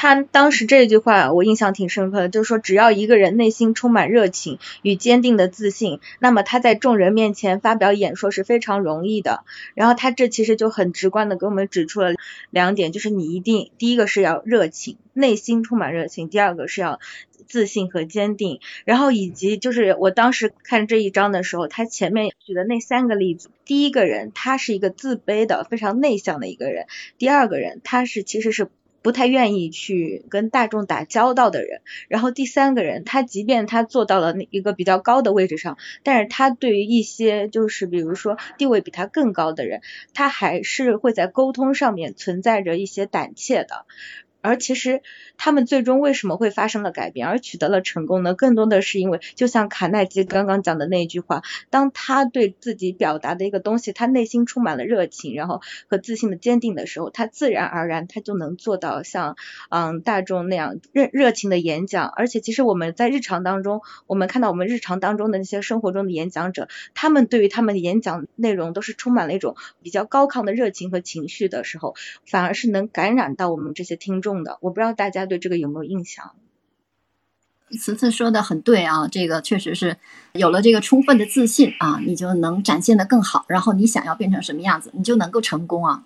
他当时这句话我印象挺深刻的，就是说只要一个人内心充满热情与坚定的自信，那么他在众人面前发表演说是非常容易的。然后他这其实就很直观的给我们指出了两点，就是你一定第一个是要热情，内心充满热情；第二个是要自信和坚定。然后以及就是我当时看这一章的时候，他前面举的那三个例子，第一个人他是一个自卑的、非常内向的一个人；第二个人他是其实是。不太愿意去跟大众打交道的人，然后第三个人，他即便他坐到了那一个比较高的位置上，但是他对于一些就是比如说地位比他更高的人，他还是会在沟通上面存在着一些胆怯的。而其实他们最终为什么会发生了改变，而取得了成功呢？更多的是因为，就像卡耐基刚刚讲的那句话，当他对自己表达的一个东西，他内心充满了热情，然后和自信的坚定的时候，他自然而然他就能做到像嗯大众那样热热情的演讲。而且其实我们在日常当中，我们看到我们日常当中的那些生活中的演讲者，他们对于他们的演讲内容都是充满了一种比较高亢的热情和情绪的时候，反而是能感染到我们这些听众。的，我不知道大家对这个有没有印象。此次说的很对啊，这个确实是有了这个充分的自信啊，你就能展现的更好，然后你想要变成什么样子，你就能够成功啊。